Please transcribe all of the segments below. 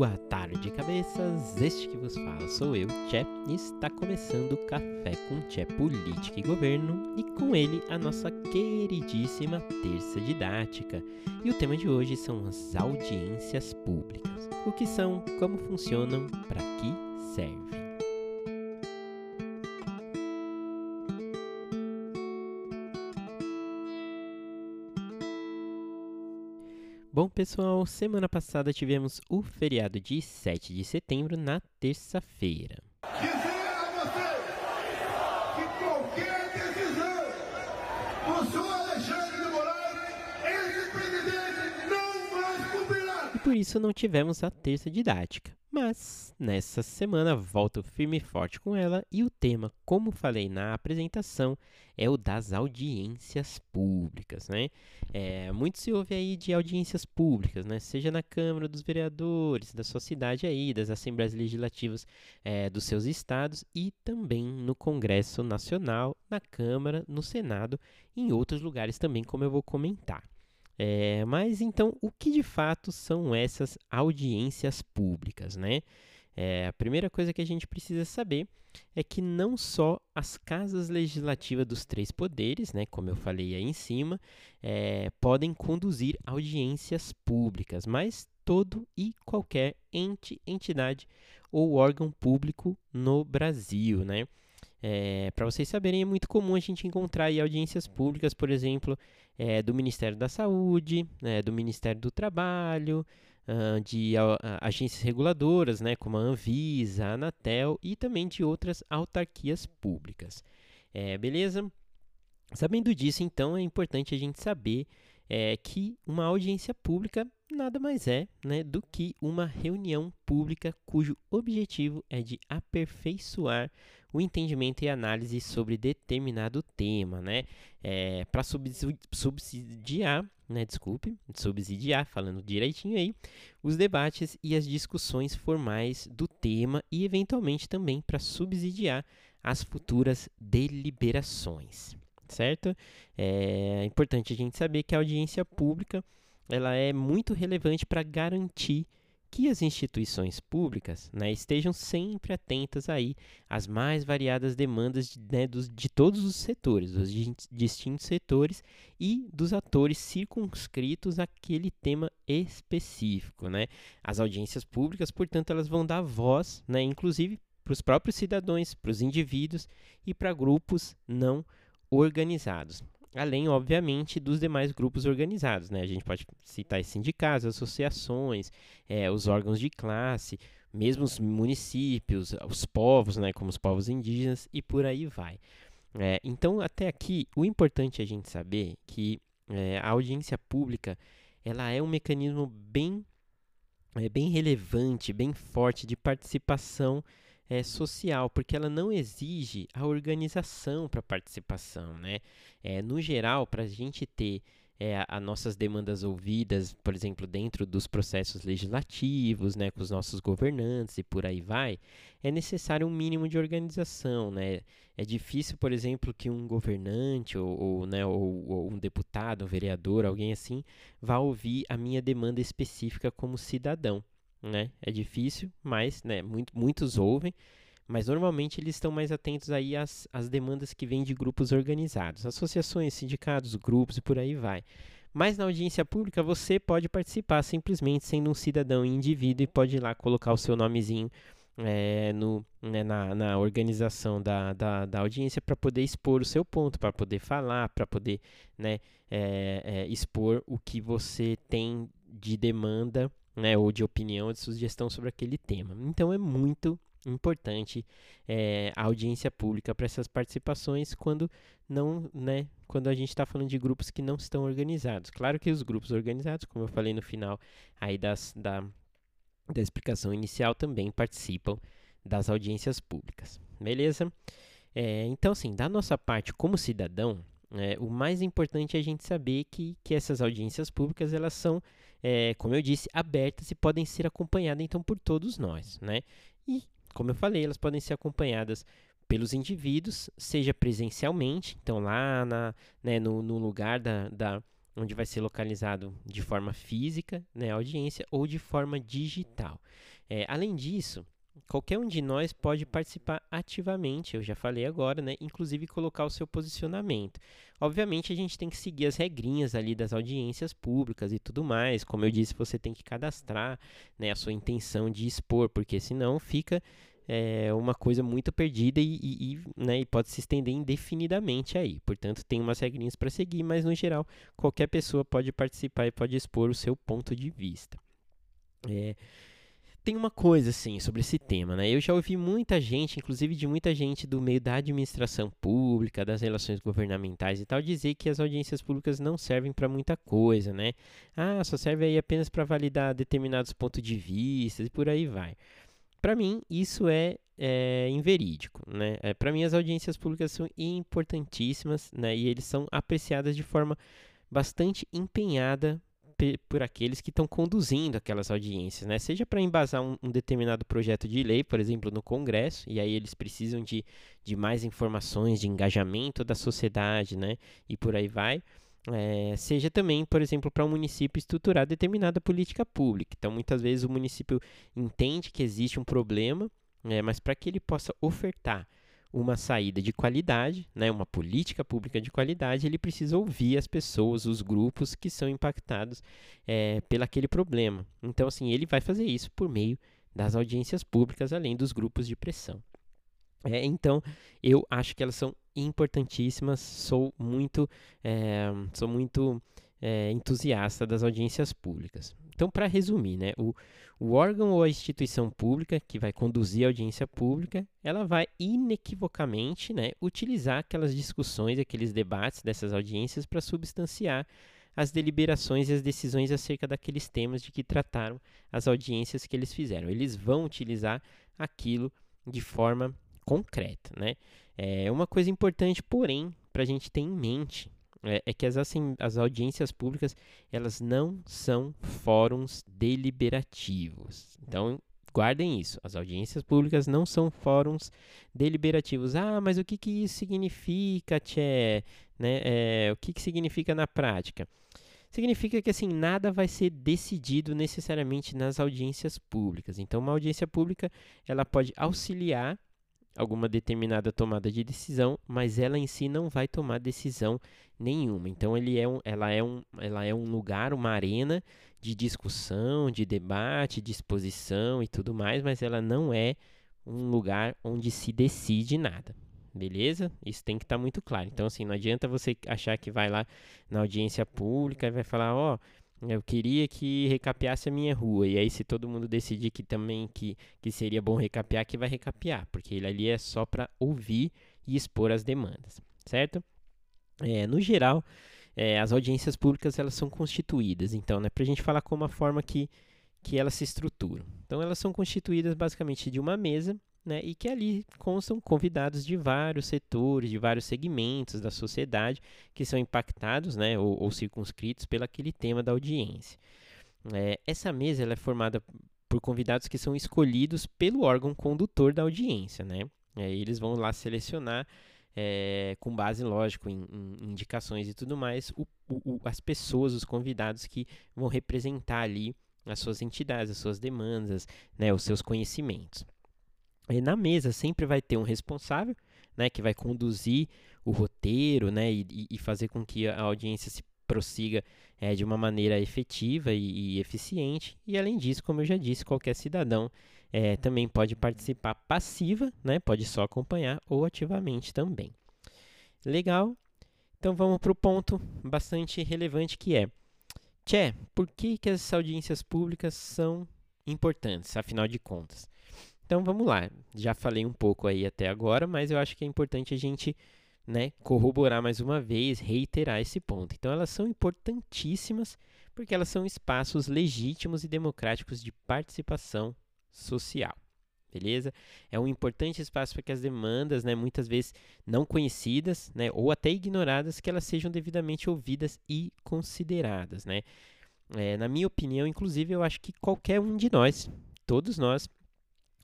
Boa tarde, cabeças! Este que vos fala sou eu, Tché, e está começando o Café com Tché Política e Governo, e com ele a nossa queridíssima Terça Didática. E o tema de hoje são as audiências públicas. O que são, como funcionam, para que servem. Bom, pessoal, semana passada tivemos o feriado de 7 de setembro na terça-feira. Dizer a você que qualquer decisão do senhor Alexandre de Moraes, esse presidente não mais cumprirá. E por isso não tivemos a terça didática. Mas nessa semana volto firme e forte com ela e o tema, como falei na apresentação, é o das audiências públicas, né? É, muito se ouve aí de audiências públicas, né? Seja na Câmara dos Vereadores, da sua cidade aí, das Assembleias Legislativas é, dos seus estados e também no Congresso Nacional, na Câmara, no Senado e em outros lugares também, como eu vou comentar. É, mas então, o que de fato são essas audiências públicas, né? É, a primeira coisa que a gente precisa saber é que não só as casas legislativas dos três poderes, né, como eu falei aí em cima, é, podem conduzir audiências públicas, mas todo e qualquer ente, entidade ou órgão público no Brasil, né? É, Para vocês saberem, é muito comum a gente encontrar audiências públicas, por exemplo, é, do Ministério da Saúde, né, do Ministério do Trabalho, uh, de uh, agências reguladoras, né, como a Anvisa, a Anatel e também de outras autarquias públicas. É, beleza? Sabendo disso, então, é importante a gente saber é, que uma audiência pública nada mais é né, do que uma reunião pública cujo objetivo é de aperfeiçoar o entendimento e análise sobre determinado tema, né, é, para subsidiar, né, desculpe, subsidiar, falando direitinho aí, os debates e as discussões formais do tema e eventualmente também para subsidiar as futuras deliberações certo? É importante a gente saber que a audiência pública ela é muito relevante para garantir que as instituições públicas né, estejam sempre atentas aí às mais variadas demandas de, né, dos, de todos os setores, dos distintos setores e dos atores circunscritos àquele tema específico. Né? As audiências públicas, portanto, elas vão dar voz, né, inclusive para os próprios cidadãos, para os indivíduos e para grupos não organizados. Além, obviamente, dos demais grupos organizados. Né? A gente pode citar sindicatos, associações, é, os órgãos de classe, mesmo os municípios, os povos, né, como os povos indígenas, e por aí vai. É, então, até aqui, o importante é a gente saber que é, a audiência pública ela é um mecanismo bem, é, bem relevante, bem forte de participação é, social, porque ela não exige a organização para participação. Né? É, no geral, para a gente ter é, as nossas demandas ouvidas, por exemplo, dentro dos processos legislativos, né, com os nossos governantes e por aí vai, é necessário um mínimo de organização. Né? É difícil, por exemplo, que um governante ou, ou, né, ou, ou um deputado, um vereador, alguém assim, vá ouvir a minha demanda específica como cidadão né? É difícil, mas né, muito, muitos ouvem, mas normalmente eles estão mais atentos aí às, às demandas que vêm de grupos organizados, associações, sindicatos, grupos e por aí vai. Mas na audiência pública você pode participar simplesmente sendo um cidadão indivíduo e pode ir lá colocar o seu nomezinho é, no, né, na, na, organização da, da, da audiência para poder expor o seu ponto, para poder falar, para poder né, é, é, expor o que você tem de demanda né, ou de opinião, de sugestão sobre aquele tema. Então é muito importante é, a audiência pública para essas participações quando não, né, quando a gente está falando de grupos que não estão organizados. Claro que os grupos organizados, como eu falei no final aí das, da, da explicação inicial, também participam das audiências públicas. Beleza? É, então, assim, da nossa parte como cidadão, é, o mais importante é a gente saber que, que essas audiências públicas elas são, é, como eu disse, abertas e podem ser acompanhadas então por todos nós, né? E como eu falei, elas podem ser acompanhadas pelos indivíduos, seja presencialmente, então lá na, né, no, no lugar da, da, onde vai ser localizado de forma física, né, a audiência, ou de forma digital. É, além disso, qualquer um de nós pode participar ativamente, eu já falei agora, né, inclusive colocar o seu posicionamento. Obviamente, a gente tem que seguir as regrinhas ali das audiências públicas e tudo mais. Como eu disse, você tem que cadastrar né, a sua intenção de expor, porque senão fica é uma coisa muito perdida e, e, e, né, e, pode se estender indefinidamente aí. Portanto, tem umas regrinhas para seguir, mas no geral, qualquer pessoa pode participar e pode expor o seu ponto de vista. É, tem uma coisa assim sobre esse tema, né? Eu já ouvi muita gente, inclusive de muita gente do meio da administração pública, das relações governamentais e tal, dizer que as audiências públicas não servem para muita coisa, né? Ah, só serve aí apenas para validar determinados pontos de vista e por aí vai. Para mim, isso é, é inverídico. Né? É, Para mim, as audiências públicas são importantíssimas né? e eles são apreciadas de forma bastante empenhada por aqueles que estão conduzindo aquelas audiências, né? Seja para embasar um, um, determinado projeto de lei, por exemplo, no Congresso, e aí eles precisam de, de mais informações, de engajamento da sociedade, né? E por aí vai é, seja também, por exemplo, para um município estruturar determinada política pública. Então, muitas vezes o município entende que existe um problema, é, mas para que ele possa ofertar uma saída de qualidade, né, uma política pública de qualidade, ele precisa ouvir as pessoas, os grupos que são impactados é, pelo aquele problema. Então, assim, ele vai fazer isso por meio das audiências públicas, além dos grupos de pressão. É, então, eu acho que elas são importantíssimas. Sou muito, é, sou muito é, entusiasta das audiências públicas. Então, para resumir, né, o, o órgão ou a instituição pública que vai conduzir a audiência pública, ela vai inequivocamente né, utilizar aquelas discussões, aqueles debates dessas audiências para substanciar as deliberações e as decisões acerca daqueles temas de que trataram as audiências que eles fizeram. Eles vão utilizar aquilo de forma concreta, né? É uma coisa importante, porém, para a gente ter em mente é, é que as, assim, as audiências públicas elas não são fóruns deliberativos. Então, guardem isso. As audiências públicas não são fóruns deliberativos. Ah, mas o que, que isso significa, Tchê? Né? É, o que, que significa na prática? Significa que assim nada vai ser decidido necessariamente nas audiências públicas. Então, uma audiência pública ela pode auxiliar alguma determinada tomada de decisão, mas ela em si não vai tomar decisão nenhuma. Então ele é um, ela, é um, ela é um lugar, uma arena de discussão, de debate, de exposição e tudo mais, mas ela não é um lugar onde se decide nada. Beleza? Isso tem que estar tá muito claro. Então, assim, não adianta você achar que vai lá na audiência pública e vai falar, ó, oh, eu queria que recapeasse a minha rua. E aí, se todo mundo decidir que também que, que seria bom recapear, que vai recapear. Porque ele ali é só para ouvir e expor as demandas, certo? É, no geral, é, as audiências públicas elas são constituídas. Então, né, para a gente falar como a forma que, que elas se estruturam. Então, elas são constituídas basicamente de uma mesa né, e que ali constam convidados de vários setores, de vários segmentos da sociedade que são impactados né, ou, ou circunscritos pelo aquele tema da audiência. É, essa mesa ela é formada por convidados que são escolhidos pelo órgão condutor da audiência. Né? É, eles vão lá selecionar, é, com base, lógico, em, em, indicações e tudo mais, o, o, as pessoas, os convidados que vão representar ali as suas entidades, as suas demandas, né, os seus conhecimentos. E na mesa sempre vai ter um responsável, né, que vai conduzir o roteiro, né, e, e fazer com que a audiência se prossiga é, de uma maneira efetiva e, e, eficiente. E além disso, como eu já disse, qualquer cidadão é, também pode participar passiva, né, pode só acompanhar ou ativamente também. Legal? Então vamos para o ponto bastante relevante que é, Tchê, por que, que as audiências públicas são importantes, afinal de contas? Então vamos lá. Já falei um pouco aí até agora, mas eu acho que é importante a gente né, corroborar mais uma vez, reiterar esse ponto. Então elas são importantíssimas porque elas são espaços legítimos e democráticos de participação social. Beleza? É um importante espaço para que as demandas, né, muitas vezes não conhecidas, né, ou até ignoradas, que elas sejam devidamente ouvidas e consideradas, né? É, na minha opinião, inclusive, eu acho que qualquer um de nós, todos nós,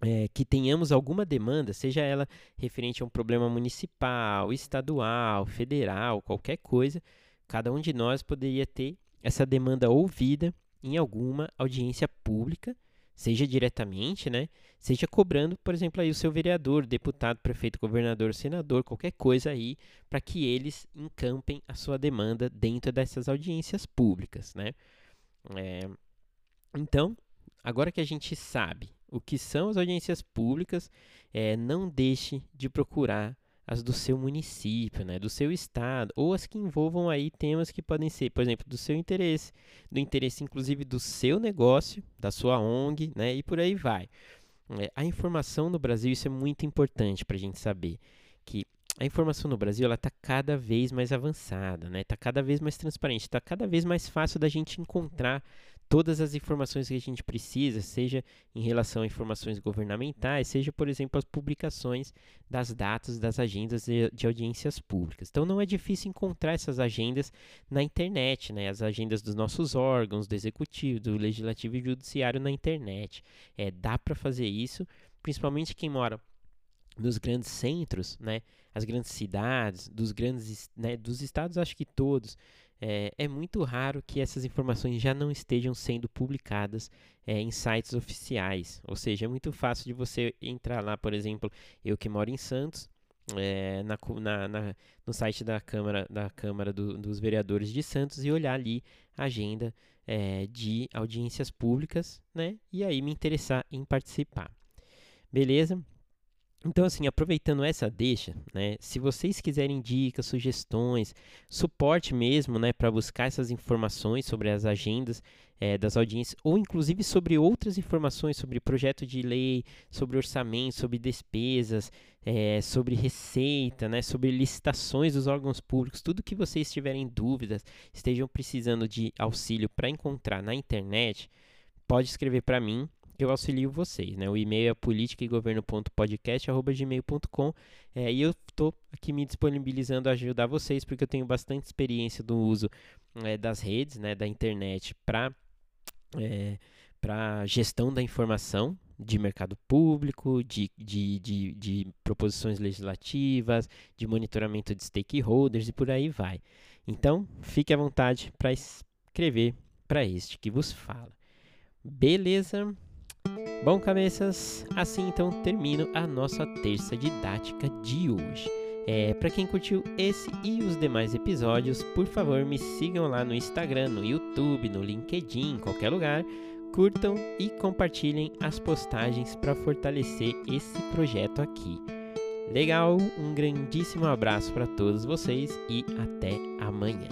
é, que tenhamos alguma demanda, seja ela referente a um problema municipal, estadual, federal, qualquer coisa, cada um de nós poderia ter essa demanda ouvida em alguma audiência pública, seja diretamente, né? Seja cobrando, por exemplo, aí o seu vereador, deputado, prefeito, governador, senador, qualquer coisa aí, para que eles encampem a sua demanda dentro dessas audiências públicas, né? É, então, agora que a gente sabe o que são as audiências públicas, é, não deixe de procurar as do seu município, né, do seu estado, ou as que envolvam aí temas que podem ser, por exemplo, do seu interesse, do interesse inclusive do seu negócio, da sua ONG, né, e por aí vai. É, a informação no Brasil, isso é muito importante para a gente saber, que a informação no Brasil está cada vez mais avançada, né? Está cada vez mais transparente, está cada vez mais fácil da gente encontrar todas as informações que a gente precisa, seja em relação a informações governamentais, seja, por exemplo, as publicações das datas das agendas de, de, audiências públicas. Então, não é difícil encontrar essas agendas na internet, né? as agendas dos nossos órgãos, do executivo, do legislativo e judiciário na internet. É, dá para fazer isso, principalmente quem mora nos grandes centros, né? as grandes cidades, dos grandes, né? dos estados, acho que todos é, é, muito raro que essas informações já não estejam sendo publicadas é, em sites oficiais. Ou seja, é muito fácil de você entrar lá, por exemplo, eu que moro em Santos, é, na, na, na, no site da Câmara, da Câmara do, dos Vereadores de Santos e olhar ali a agenda de audiências públicas, né? E aí me interessar em participar. Beleza? Então, assim, aproveitando essa deixa, né, se vocês quiserem dicas, sugestões, suporte mesmo, né, para buscar essas informações sobre as agendas é, das audiências, ou inclusive sobre outras informações sobre projeto de lei, sobre orçamento, sobre despesas, é, sobre receita, né, sobre licitações dos órgãos públicos, tudo que vocês tiverem dúvidas, estejam precisando de auxílio para encontrar na internet, pode escrever para mim eu auxilio vocês, né? O e-mail é politicaegoverno.podcast@gmail.com é, e eu estou aqui me disponibilizando a ajudar vocês porque eu tenho bastante experiência do uso é, das redes, né, da internet para é, para gestão da informação de mercado público, de, de, de, de proposições legislativas, de monitoramento de stakeholders e por aí vai. Então, fique à vontade para escrever para este que vos fala. Beleza? Bom, cabeças, assim então termino a nossa terça didática de hoje. É, para quem curtiu esse e os demais episódios, por favor me sigam lá no Instagram, no YouTube, no LinkedIn, em qualquer lugar. Curtam e compartilhem as postagens para fortalecer esse projeto aqui. Legal, um grandíssimo abraço para todos vocês e até amanhã.